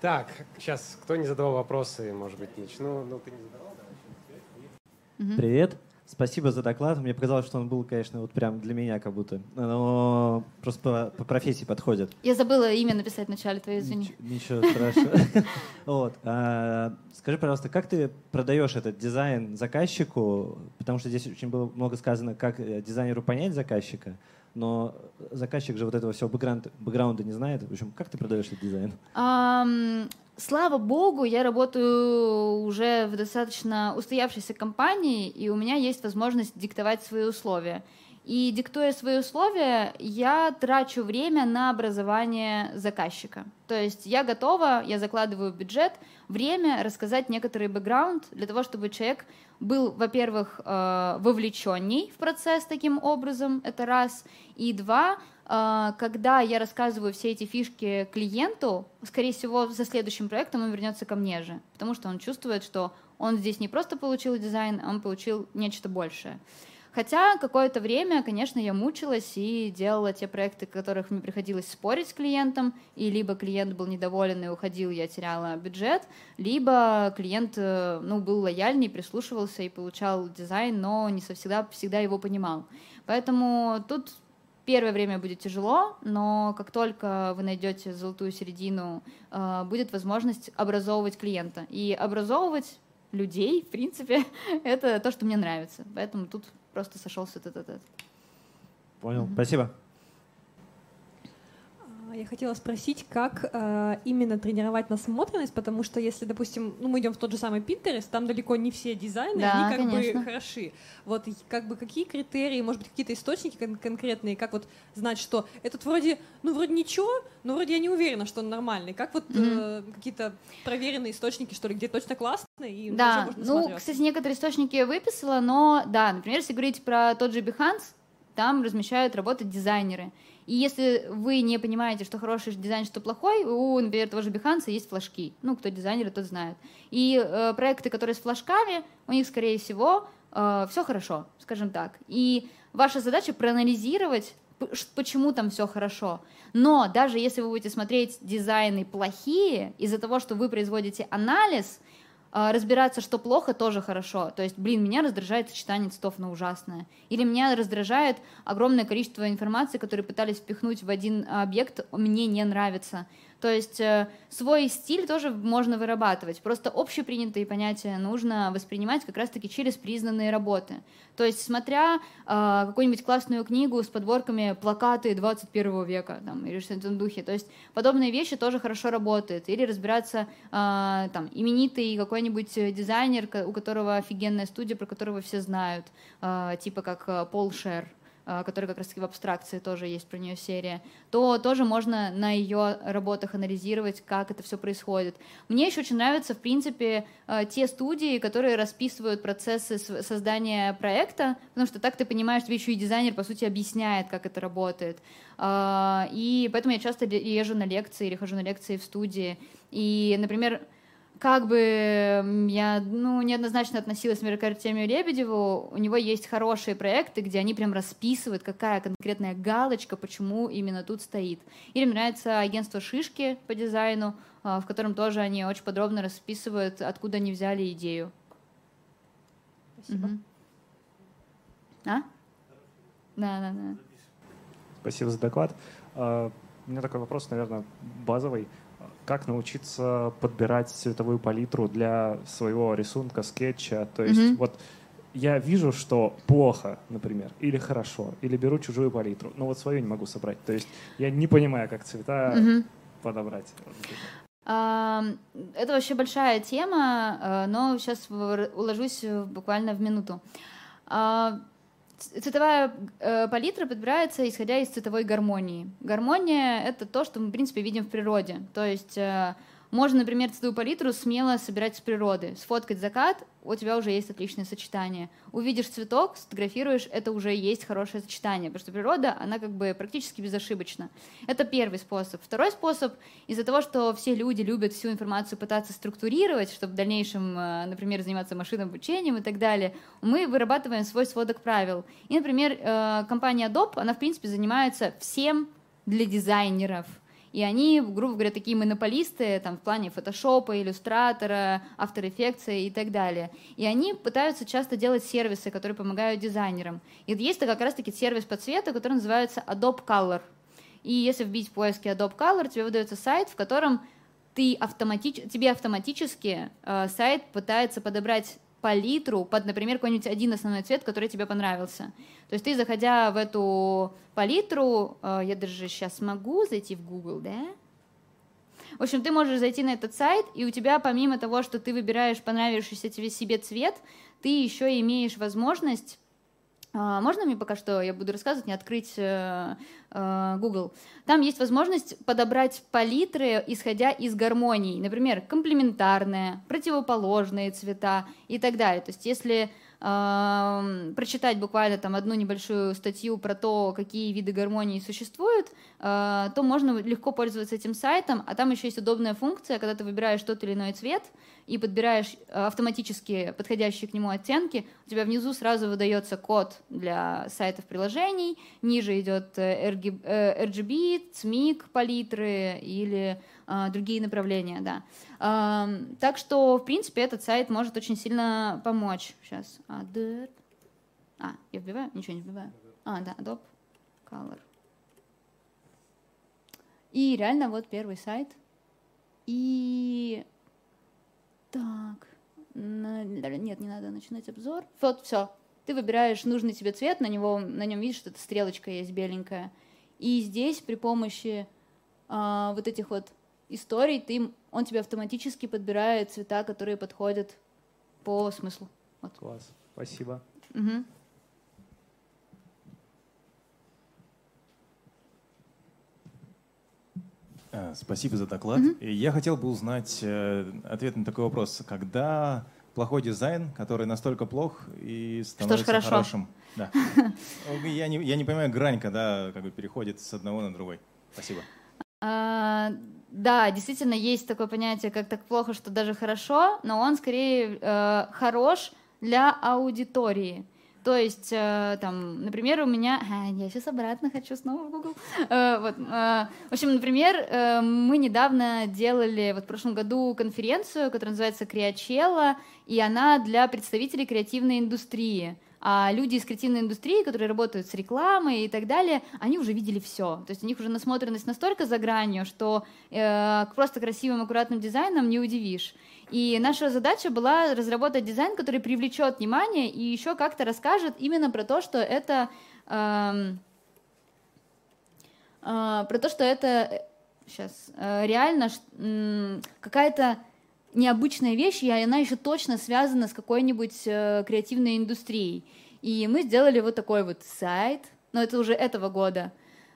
Так, сейчас, кто не задавал вопросы, может быть, начну. Ну, ты не задавал, да? Привет. Спасибо за доклад. Мне показалось, что он был, конечно, вот прям для меня как будто. Но просто по, по профессии подходит. Я забыла имя написать в начале, твоей извини. Ничего, ничего страшного. Вот. А, скажи, пожалуйста, как ты продаешь этот дизайн заказчику? Потому что здесь очень было много сказано, как э, дизайнеру понять заказчика но заказчик же вот этого всего бэкграунда, бэкграунда не знает. В общем, как ты продаешь этот дизайн? Um, слава богу, я работаю уже в достаточно устоявшейся компании, и у меня есть возможность диктовать свои условия. И диктуя свои условия, я трачу время на образование заказчика. То есть я готова, я закладываю бюджет, время рассказать некоторый бэкграунд для того, чтобы человек был, во-первых, э, вовлеченней в процесс таким образом, это раз, и два, когда я рассказываю все эти фишки клиенту, скорее всего, за следующим проектом он вернется ко мне же, потому что он чувствует, что он здесь не просто получил дизайн, а он получил нечто большее. Хотя какое-то время, конечно, я мучилась и делала те проекты, в которых мне приходилось спорить с клиентом, и либо клиент был недоволен и уходил, я теряла бюджет, либо клиент э, ну, был лояльней, прислушивался и получал дизайн, но не всегда, всегда его понимал. Поэтому тут первое время будет тяжело, но как только вы найдете золотую середину, э, будет возможность образовывать клиента. И образовывать людей, в принципе, это то, что мне нравится. Поэтому тут просто сошелся этот этот. Понял, mm-hmm. спасибо. Я хотела спросить, как э, именно тренировать насмотренность, потому что если, допустим, ну, мы идем в тот же самый Pinterest, там далеко не все дизайны, да, они как конечно. бы хороши. Вот как бы какие критерии, может быть, какие-то источники кон- конкретные, как вот знать, что этот вроде, ну, вроде ничего, но вроде я не уверена, что он нормальный. Как вот mm-hmm. э, какие-то проверенные источники, что ли, где точно классно и Да, ну, кстати, некоторые источники я выписала, но, да, например, если говорить про тот же Behance, там размещают работы дизайнеры. И если вы не понимаете, что хороший дизайн, что плохой, у, например, того же Behance есть флажки. Ну, кто дизайнер, тот знает. И э, проекты, которые с флажками, у них, скорее всего, э, все хорошо, скажем так. И ваша задача проанализировать, почему там все хорошо. Но даже если вы будете смотреть дизайны плохие, из-за того, что вы производите анализ, разбираться, что плохо, тоже хорошо. То есть, блин, меня раздражает сочетание цветов на ужасное. Или меня раздражает огромное количество информации, которые пытались впихнуть в один объект, мне не нравится. То есть э, свой стиль тоже можно вырабатывать. Просто общепринятые понятия нужно воспринимать как раз-таки через признанные работы. То есть смотря э, какую-нибудь классную книгу с подборками плакаты 21 века там, или что-то в духе. То есть подобные вещи тоже хорошо работают. Или разбираться э, там, именитый какой-нибудь дизайнер, у которого офигенная студия, про которого все знают, э, типа как э, Пол Шер которая как раз-таки в абстракции тоже есть про нее серия, то тоже можно на ее работах анализировать, как это все происходит. Мне еще очень нравятся, в принципе, а, те студии, которые расписывают процессы создания проекта, потому что так ты понимаешь, тебе еще и дизайнер, по сути, объясняет, как это работает. А, и поэтому я часто езжу на лекции или хожу на лекции в студии. И, например, как бы я ну, неоднозначно относилась, например, к Артемию Лебедеву, у него есть хорошие проекты, где они прям расписывают, какая конкретная галочка, почему именно тут стоит. Или мне нравится агентство «Шишки» по дизайну, а, в котором тоже они очень подробно расписывают, откуда они взяли идею. Спасибо. Угу. А? Да, да, да. Спасибо за доклад. А, у меня такой вопрос, наверное, базовый как научиться подбирать цветовую палитру для своего рисунка, скетча. То есть mm-hmm. вот я вижу, что плохо, например, или хорошо, или беру чужую палитру, но вот свою не могу собрать. То есть я не понимаю, как цвета угу. подобрать. Это вообще большая тема, э, но сейчас уложусь буквально в минуту. Цветовая э, палитра подбирается исходя из цветовой гармонии. Гармония — это то, что мы, в принципе, видим в природе. То есть э, можно, например, цветовую палитру смело собирать с природы. Сфоткать закат, у тебя уже есть отличное сочетание. Увидишь цветок, сфотографируешь, это уже есть хорошее сочетание, потому что природа, она как бы практически безошибочна. Это первый способ. Второй способ, из-за того, что все люди любят всю информацию пытаться структурировать, чтобы в дальнейшем, э, например, заниматься машинным обучением и так далее, мы вырабатываем свой сводок правил. И, например, э, компания Adobe, она, в принципе, занимается всем для дизайнеров — и они, грубо говоря, такие монополисты там, в плане фотошопа, иллюстратора, After Effects и так далее. И они пытаются часто делать сервисы, которые помогают дизайнерам. И есть как раз-таки сервис по цвету, который называется Adobe Color. И если вбить в поиске Adobe Color, тебе выдается сайт, в котором ты автоматич... тебе автоматически э, сайт пытается подобрать палитру под, например, какой-нибудь один основной цвет, который тебе понравился. То есть ты, заходя в эту палитру, э, я даже сейчас могу зайти в Google, да? В общем, ты можешь зайти на этот сайт, и у тебя, помимо того, что ты выбираешь понравившийся тебе себе цвет, ты еще имеешь возможность можно мне пока что, я буду рассказывать, не открыть э, э, Google. Там есть возможность подобрать палитры, исходя из гармоний. Например, комплементарные, противоположные цвета и так далее. То есть если э, прочитать буквально там одну небольшую статью про то, какие виды гармонии существуют, э, то можно легко пользоваться этим сайтом, а там еще есть удобная функция, когда ты выбираешь тот или иной цвет, и подбираешь э, автоматически подходящие к нему оттенки, у тебя внизу сразу выдается код для сайтов приложений, ниже идет RGB, э, э, CMYK, палитры или другие направления, да. А, так что, в принципе, этот сайт может очень сильно помочь. Сейчас. А, я вбиваю? Ничего не вбиваю. А, да, Adobe Color. И реально вот первый сайт. И так, нет, не надо начинать обзор. Вот, все. Ты выбираешь нужный тебе цвет, на, него, на нем видишь, что это стрелочка есть беленькая. И здесь при помощи а, вот этих вот историй ты, он тебе автоматически подбирает цвета, которые подходят по смыслу. Вот. Класс, спасибо. Угу. Спасибо за доклад. Mm-hmm. Я хотел бы узнать э, ответ на такой вопрос. Когда плохой дизайн, который настолько плох и становится Что ж хорошо. хорошим? Да. я, не, я не понимаю грань, когда как бы переходит с одного на другой. Спасибо. А, да, действительно есть такое понятие, как так плохо, что даже хорошо, но он скорее э, хорош для аудитории. То есть, э, там, например, у меня... А, я сейчас обратно хочу снова в Google. Э, вот, э, в общем, например, мы недавно делали вот в прошлом году конференцию, которая называется «Криачелла», и она для представителей креативной индустрии. А люди из креативной индустрии, которые работают с рекламой и так далее, они уже видели все. То есть у них уже насмотренность настолько за гранью, что э, просто красивым, аккуратным дизайном не удивишь. И наша задача была разработать дизайн, который привлечет внимание и еще как-то расскажет именно про то, что это э, э, про то, что это сейчас э, реально э, какая-то необычная вещь, и она еще точно связана с какой-нибудь э, креативной индустрией. И мы сделали вот такой вот сайт, но это уже этого года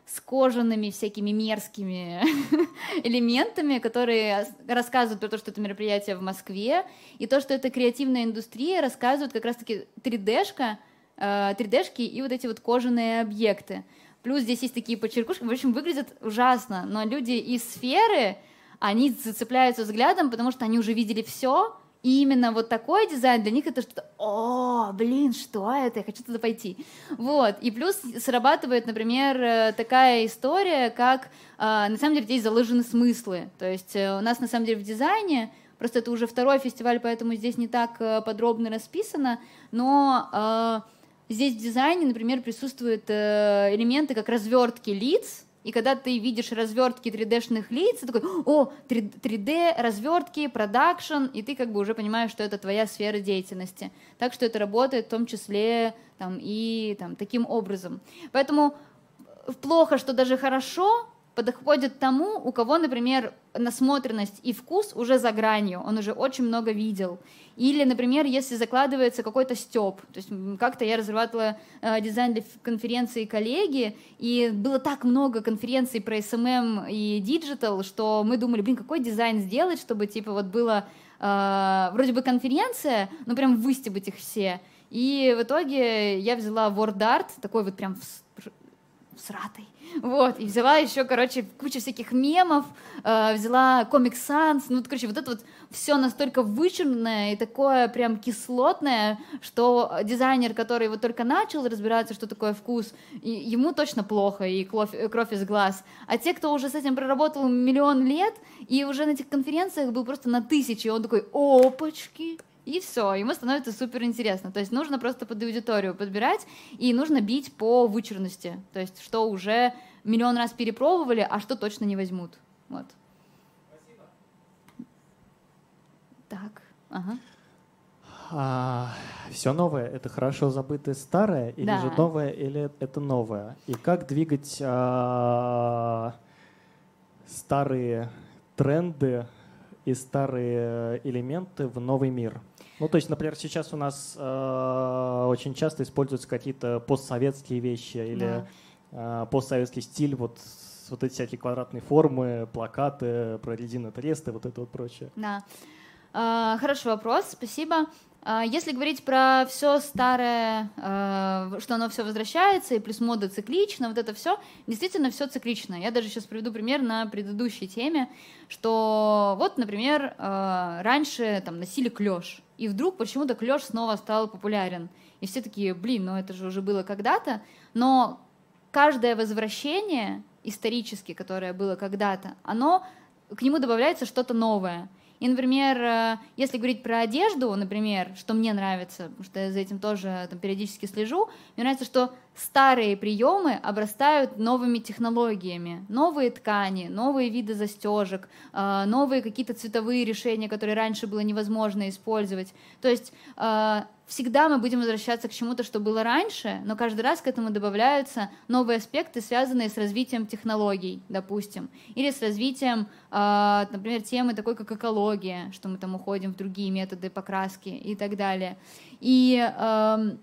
с кожаными всякими мерзкими элементами, которые рассказывают про то, что это мероприятие в Москве, и то, что это креативная индустрия, рассказывают как раз-таки 3D-шка, 3D-шки э, и вот эти вот кожаные объекты. Плюс здесь есть такие подчеркушки, в общем, выглядят ужасно, но люди из сферы, они зацепляются взглядом, потому что они уже видели все, и именно вот такой дизайн для них это что-то, о, блин, что это, я хочу туда пойти. Вот, и плюс срабатывает, например, э, такая история, как, а, на самом деле, здесь заложены смыслы. То есть э, у нас, на самом деле, в дизайне, просто это уже второй фестиваль, поэтому здесь не так э, подробно расписано, но здесь в дизайне, например, присутствуют элементы как развертки лиц, и когда ты видишь развертки 3D-шных лиц, ты такой, о, 3D, развертки, продакшн, и ты как бы уже понимаешь, что это твоя сфера деятельности. Так что это работает в том числе там, и там, таким образом. Поэтому плохо, что даже хорошо, подходит тому, у кого, например, насмотренность и вкус уже за гранью, он уже очень много видел. Или, например, если закладывается какой-то стёб. То есть как-то я разрабатывала э, дизайн для конференции коллеги, и было так много конференций про SMM и digital, что мы думали, блин, какой дизайн сделать, чтобы типа вот было э, вроде бы конференция, но прям выстебать их все. И в итоге я взяла WordArt, такой вот прям всратый, вот, и взяла еще, короче, кучу всяких мемов, э, взяла Comic Sans, ну, короче, вот это вот все настолько вычурное и такое прям кислотное, что дизайнер, который вот только начал разбираться, что такое вкус, ему точно плохо и кровь, кровь из глаз. А те, кто уже с этим проработал миллион лет и уже на этих конференциях был просто на тысячи, он такой, опачки, и все, ему становится супер интересно. То есть нужно просто под аудиторию подбирать, и нужно бить по вычурности. То есть что уже миллион раз перепробовали, а что точно не возьмут. Вот. Спасибо. Так, ага. А, все новое это хорошо забытое старое, или да. же новое, или это новое? И как двигать а, старые тренды и старые элементы в новый мир? Ну, то есть, например, сейчас у нас э, очень часто используются какие-то постсоветские вещи или да. э, постсоветский стиль, вот вот эти всякие квадратные формы, плакаты про резиновые тресты, вот это вот прочее. Да. Э, хороший вопрос, спасибо. А, если говорить про все старое, а, что оно все возвращается, и плюс мода циклична, вот это все, действительно все циклично. Я даже сейчас приведу пример на предыдущей теме, что вот, например, а, раньше там носили клеш, и вдруг почему-то клеш снова стал популярен. И все такие, блин, ну это же уже было когда-то, но каждое возвращение исторически, которое было когда-то, оно к нему добавляется что-то новое. И, например, э, если говорить про одежду, например, что мне нравится, потому что я за этим тоже там, периодически слежу, мне нравится, что старые приемы обрастают новыми технологиями, новые ткани, новые виды застежек, э, новые какие-то цветовые решения, которые раньше было невозможно использовать. То есть э, всегда мы будем возвращаться к чему-то, что было раньше, но каждый раз к этому добавляются новые аспекты, связанные с развитием технологий, допустим, или с развитием, э, например, темы такой, как экология, что мы там уходим в другие методы покраски и так далее. И э,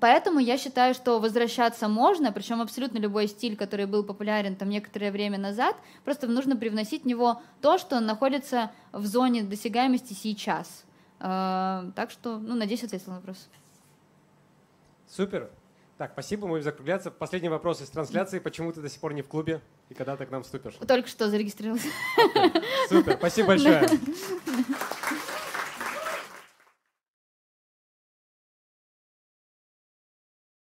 Поэтому я считаю, что возвращаться можно, причем абсолютно любой стиль, который был популярен там некоторое время назад, просто нужно привносить в него то, что находится в зоне досягаемости сейчас. А, так что, ну, надеюсь, ответил на вопрос. Супер. Так, спасибо, мы будем закругляться. Последний вопрос из трансляции. Почему ты до сих пор не в клубе? И когда ты к нам вступишь? Только что зарегистрировался. Супер, спасибо большое.